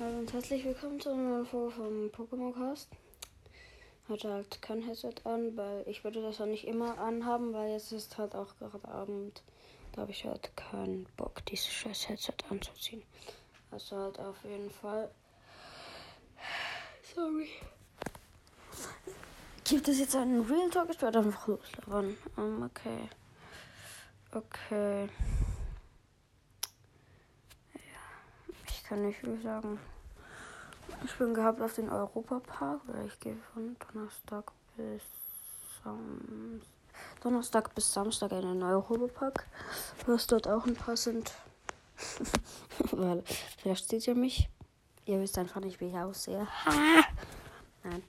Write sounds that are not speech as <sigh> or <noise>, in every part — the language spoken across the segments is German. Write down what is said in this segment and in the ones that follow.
Hallo und herzlich willkommen zu einer neuen Folge vom Pokémon Cast. Hatte halt kein Headset an, weil ich würde das auch nicht immer anhaben, weil jetzt ist halt auch gerade Abend. Da habe ich halt keinen Bock, dieses scheiß Headset anzuziehen. Also halt auf jeden Fall. Sorry. Gibt es jetzt einen Real Talk? Ich werde einfach loslabern. Um, okay. Okay. Ich kann nicht viel sagen. Ich bin gehabt auf den Europapark, weil ich gehe von Donnerstag bis Sam Donnerstag bis Samstag in den Europapark. Was dort auch ein paar sind. <laughs> weil vielleicht seht ihr mich. Ihr wisst einfach nicht, wie ich aussehe. Ha! Nein.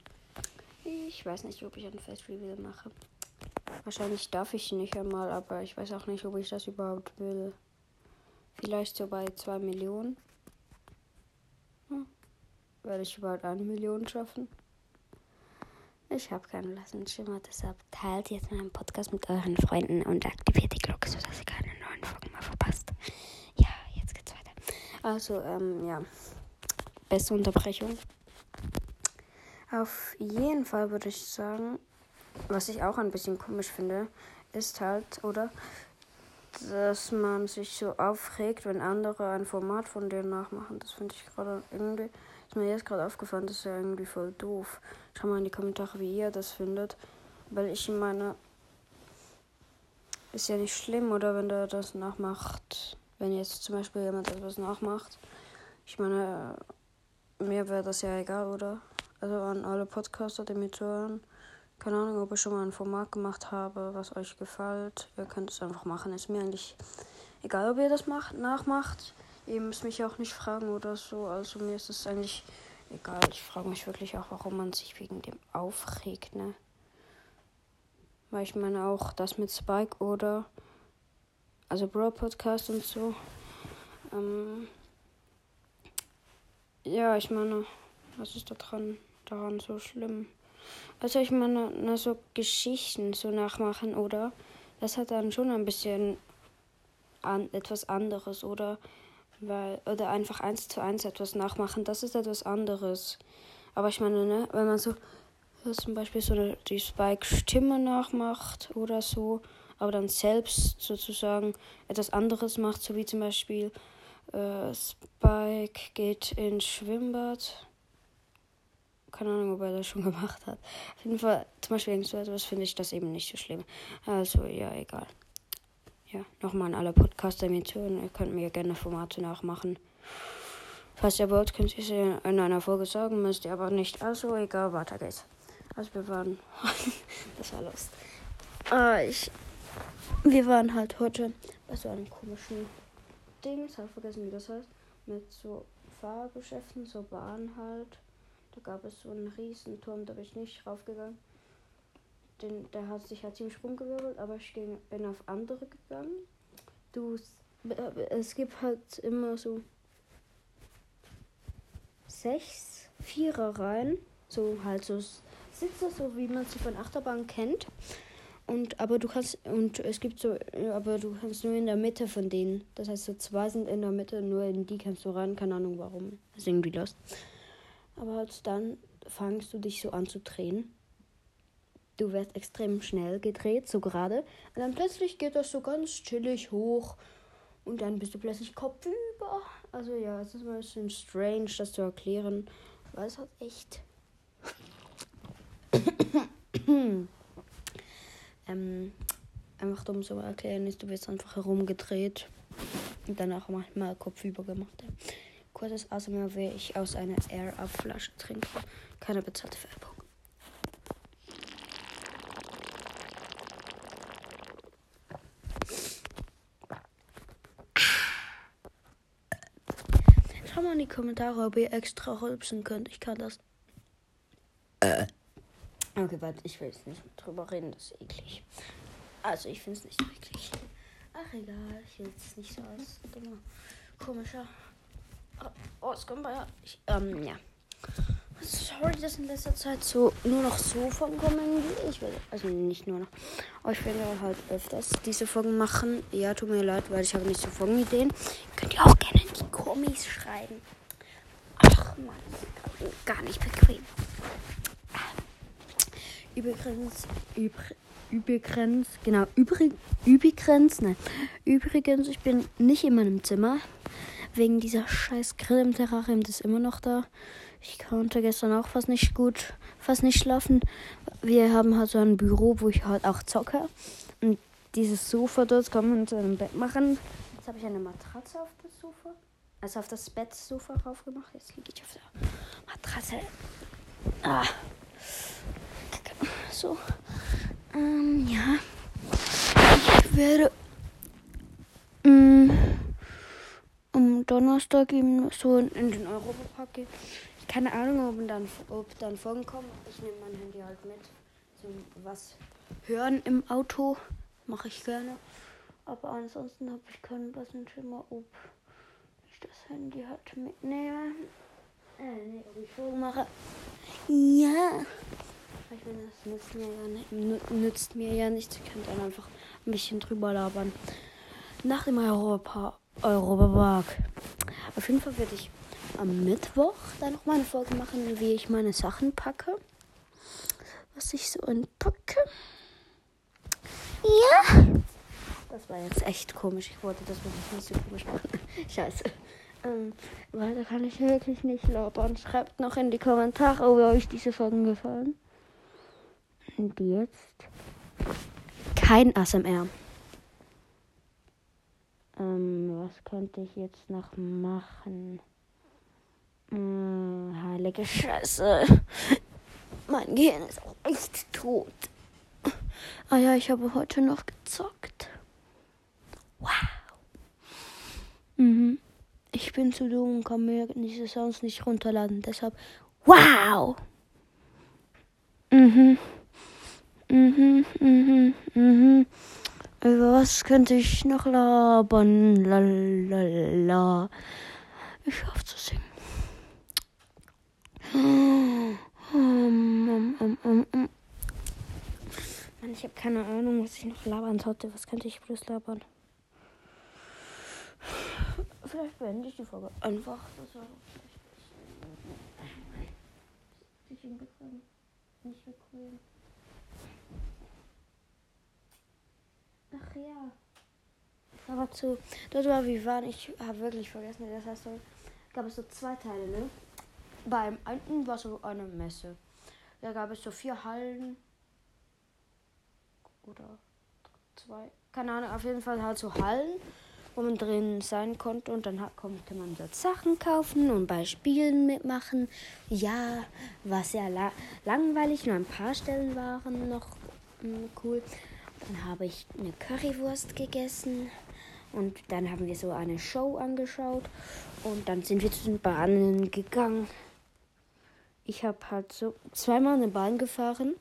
Ich weiß nicht, ob ich ein Face Reveal mache. Wahrscheinlich darf ich nicht einmal, aber ich weiß auch nicht, ob ich das überhaupt will. Vielleicht so bei 2 Millionen. Werde ich überhaupt eine Million schaffen? Ich habe keinen blassen Schimmer, deshalb teilt jetzt meinen Podcast mit euren Freunden und aktiviert die Glocke, sodass ihr keine neuen Folgen mehr verpasst. Ja, jetzt geht's weiter. Also, ähm, ja. Beste Unterbrechung. Auf jeden Fall würde ich sagen, was ich auch ein bisschen komisch finde, ist halt, oder? Dass man sich so aufregt, wenn andere ein Format von dir nachmachen. Das finde ich gerade irgendwie ist mir jetzt gerade aufgefallen, das ist ja irgendwie voll doof. Schau mal in die Kommentare, wie ihr das findet. Weil ich meine, ist ja nicht schlimm, oder wenn der das nachmacht. Wenn jetzt zum Beispiel jemand etwas nachmacht. Ich meine, mir wäre das ja egal, oder? Also an alle Podcaster, die mir zuhören. Keine Ahnung, ob ich schon mal ein Format gemacht habe, was euch gefällt. Ihr könnt es einfach machen. Ist mir eigentlich egal, ob ihr das macht, nachmacht. Ihr müsst mich auch nicht fragen oder so. Also mir ist es eigentlich egal. Ich frage mich wirklich auch, warum man sich wegen dem aufregt, ne? Weil ich meine auch das mit Spike oder also Bro Podcast und so. Ähm, ja, ich meine, was ist da dran, daran so schlimm? Also ich meine, na, so Geschichten so nachmachen, oder? Das hat dann schon ein bisschen an, etwas anderes, oder? Weil, oder einfach eins zu eins etwas nachmachen, das ist etwas anderes. Aber ich meine, ne, wenn man so zum Beispiel so eine, die Spike-Stimme nachmacht oder so, aber dann selbst sozusagen etwas anderes macht, so wie zum Beispiel äh, Spike geht ins Schwimmbad. Keine Ahnung, ob er das schon <laughs> gemacht hat. Auf jeden Fall, zum Beispiel so etwas finde ich das eben nicht so schlimm. Also, ja, egal ja, nochmal an alle Podcaster mir zuhören. Ihr könnt mir gerne Formate nachmachen. Falls ihr wollt, könnt ihr es in einer Folge sagen, müsst ihr aber nicht. Also egal, weiter geht's. Also wir waren. <laughs> das war Lust. Äh, ich. Wir waren halt heute bei so einem komischen Ding. Ich habe vergessen, wie das heißt. Mit so Fahrgeschäften, so Bahn halt. Da gab es so einen riesen Turm, da bin ich nicht raufgegangen den, der hat sich halt ziemlich rumgewirbelt, aber ich ging, bin auf andere gegangen. Du, äh, es gibt halt immer so sechs Vierer-Reihen, so halt so Sitze, so wie man sie von Achterbahn kennt. Und aber du kannst und es gibt so, aber du kannst nur in der Mitte von denen. Das heißt, so zwei sind in der Mitte, nur in die kannst du ran. Keine Ahnung warum. Das ist irgendwie lost. Aber halt dann fangst du dich so an zu drehen du wirst extrem schnell gedreht, so gerade. Und dann plötzlich geht das so ganz chillig hoch. Und dann bist du plötzlich kopfüber. Also ja, es ist ein bisschen strange, das zu erklären. Weil es hat echt. <coughs> ähm, einfach dumm zu erklären ist, du wirst einfach herumgedreht. Und danach manchmal kopfüber gemacht. Kurzes Asthma, wie ich aus einer Air-Up-Flasche trinke. Keine bezahlte Werbung. Schau mal in die Kommentare, ob ihr extra rülpsen könnt. Ich kann das. Äh. Okay, warte, ich will jetzt nicht drüber reden, das ist eklig. Also, ich finde es nicht eklig. Ach, egal, ich will es nicht so als dummer, komischer oh, Auskommen. Ich, ähm, ja. Sorry, dass in letzter Zeit so nur noch so Folgen kommen. Ich will, also nicht nur noch. Aber ich werde halt öfters diese Folgen machen. Ja, tut mir leid, weil ich habe nicht so Folgenideen. Könnt ihr auch gerne Kommis schreiben. Ach. Ach man, gar nicht bequem. Übrigens, übr übrigens, genau, übrig, übrigens, nein, übrigens, ich bin nicht in meinem Zimmer. Wegen dieser scheiß Grill im Terrarium, das ist immer noch da. Ich konnte gestern auch fast nicht gut, fast nicht schlafen. Wir haben halt so ein Büro, wo ich halt auch zocke. Und dieses Sofa dort kann man zu einem Bett machen. Jetzt habe ich eine Matratze auf das Sofa. Also auf das Bettsofa drauf gemacht. Jetzt liege ich auf der Matratze. Ah. So. Ähm, ja. Ich werde mh, am Donnerstag eben so in den Europapark gehen. Keine Ahnung, ob dann, ob dann Folgen kommen. Ich nehme mein Handy halt mit. So was hören im Auto mache ich gerne. Aber ansonsten habe ich keinen blassen Schimmer, ob das Handy halt mitnehme. Äh, nee, ob ich Folgen mache. Ja. Ich meine, das nützt mir ja nicht. Nützt mir ja nichts. Ich kann dann einfach ein bisschen drüber labern. Nach dem Europa Europapark. Auf jeden Fall werde ich am Mittwoch dann noch mal eine Folge machen, wie ich meine Sachen packe. Was ich so entpacke. Ja. Das war jetzt echt komisch. Ich wollte das nicht so komisch machen. <laughs> Scheiße. Ähm, weiter kann ich wirklich nicht labern. Schreibt noch in die Kommentare, ob euch diese Folgen gefallen. Und jetzt kein ASMR. Ähm, was könnte ich jetzt noch machen? Hm, heilige Scheiße. Mein Gehirn ist auch echt tot. Ah ja, ich habe heute noch gezockt. Wow. Mhm. Ich bin zu dumm und kann mir diese Sounds nicht runterladen. Deshalb, wow. Mhm. Mhm, mhm, mhm. Über was könnte ich noch labern? Lalala. Ich hoffe zu singen. Um, um, um. Mann, ich habe keine Ahnung, was ich noch labern sollte. Was könnte ich bloß labern? Vielleicht beende ich die Folge einfach. Das war nicht bequem. Ach ja. Aber zu. Dort war wie waren. Ich habe wirklich vergessen. Das heißt, so gab es so zwei Teile, ne? Beim einen war so eine Messe. Da gab es so vier Hallen. Oder zwei. Keine Ahnung, auf jeden Fall halt so Hallen, wo man drin sein konnte. Und dann konnte man dort Sachen kaufen und bei Spielen mitmachen. Ja, war sehr la langweilig. Nur ein paar Stellen waren noch mh, hm, cool. Dann habe ich eine Currywurst gegessen und dann haben wir so eine Show angeschaut und dann sind wir zu den Bahnen gegangen. Ich habe halt so zweimal eine Bahn gefahren,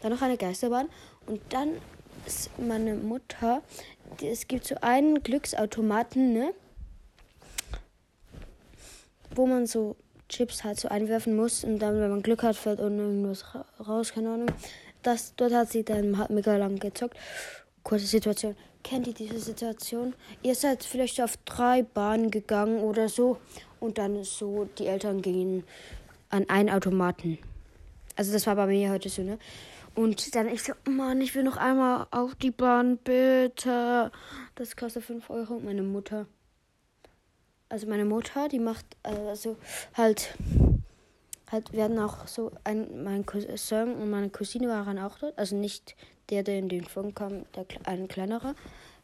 dann noch eine Geisterbahn und dann ist meine Mutter, es gibt so einen Glücksautomaten, ne? Wo man so Chips halt so einwerfen muss und dann, wenn man Glück hat, fällt unten irgendwas raus, keine Ahnung. Das, dort hat sie dann halt mega lang gezockt. Kurze Situation. Kennt ihr diese Situation? Ihr seid vielleicht auf drei Bahnen gegangen oder so und dann so, die Eltern gingen an einen Automaten. Also das war bei mir heute so, ne? Und dann ich so, Mann, ich will noch einmal auf die Bahn, bitte. Das kostet 5 Euro. Und meine Mutter. Also meine Mutter, die macht also halt halt werden auch so ein mein Cousin und meine Cousine waren auch dort, also nicht der, der in den Funk kam, der ein kleinerer.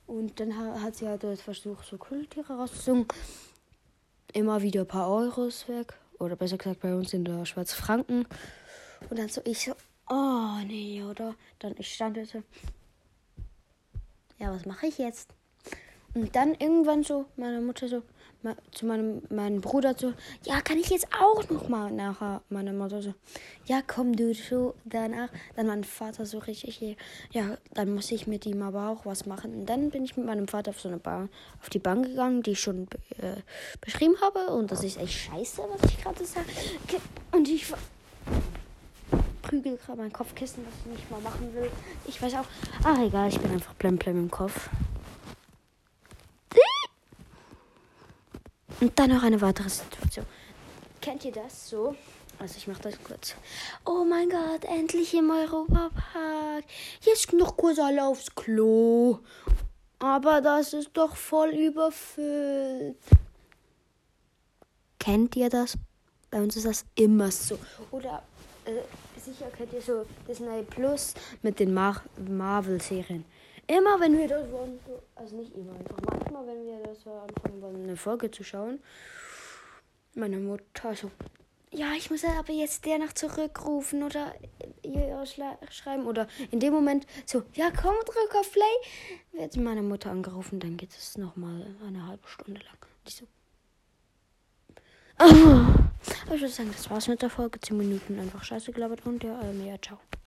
Und dann hat sie halt versucht, so Kultiere rauszusungen. Immer wieder ein paar Euros weg. Oder besser gesagt bei uns in der Schweiz Franken. Und dann so, ich so, oh nee, oder? Dann ich stand so, ja, was mache ich jetzt? Und dann irgendwann so, meine Mutter so, zu meinem, meinem Bruder so, ja, kann ich jetzt auch noch mal nachher, meine Mutter so, ja, komm du so danach. Dann mein Vater so richtig, ja, dann muss ich mit ihm aber auch was machen. Und dann bin ich mit meinem Vater auf so eine Bahn, auf die Bank gegangen, die ich schon äh, beschrieben habe. Und das ist echt scheiße, was ich gerade sage. Und ich prügel gerade mein Kopfkissen, was ich nicht mal machen will. Ich weiß auch, ach egal, ich bin einfach blemblem im Kopf. Und dann noch eine weitere Situation. kennt ihr das so? Also ich mache das kurz. Oh mein Gott, endlich im Europapark. Jetzt noch kurz alle aufs Klo. Aber das ist doch voll überfüllt. Kennt ihr das? Bei uns ist das immer so. Oder äh, sicher kennt ihr so Disney Plus mit den Mar Marvel-Serien. Immer wenn wir das wollen, also nicht immer, einfach manchmal, wenn wir das anfangen wollen, eine Folge zu schauen, meine Mutter so, ja, ich muss aber jetzt der noch zurückrufen oder ihr schreiben oder in dem Moment so, ja, komm, drück auf Play. Wird meine Mutter angerufen, dann geht es nochmal eine halbe Stunde lang. Ich so, oh. Aber ich würde sagen, das war's mit der Folge. 10 Minuten einfach scheiße gelabert und ja, ähm, ja, ciao.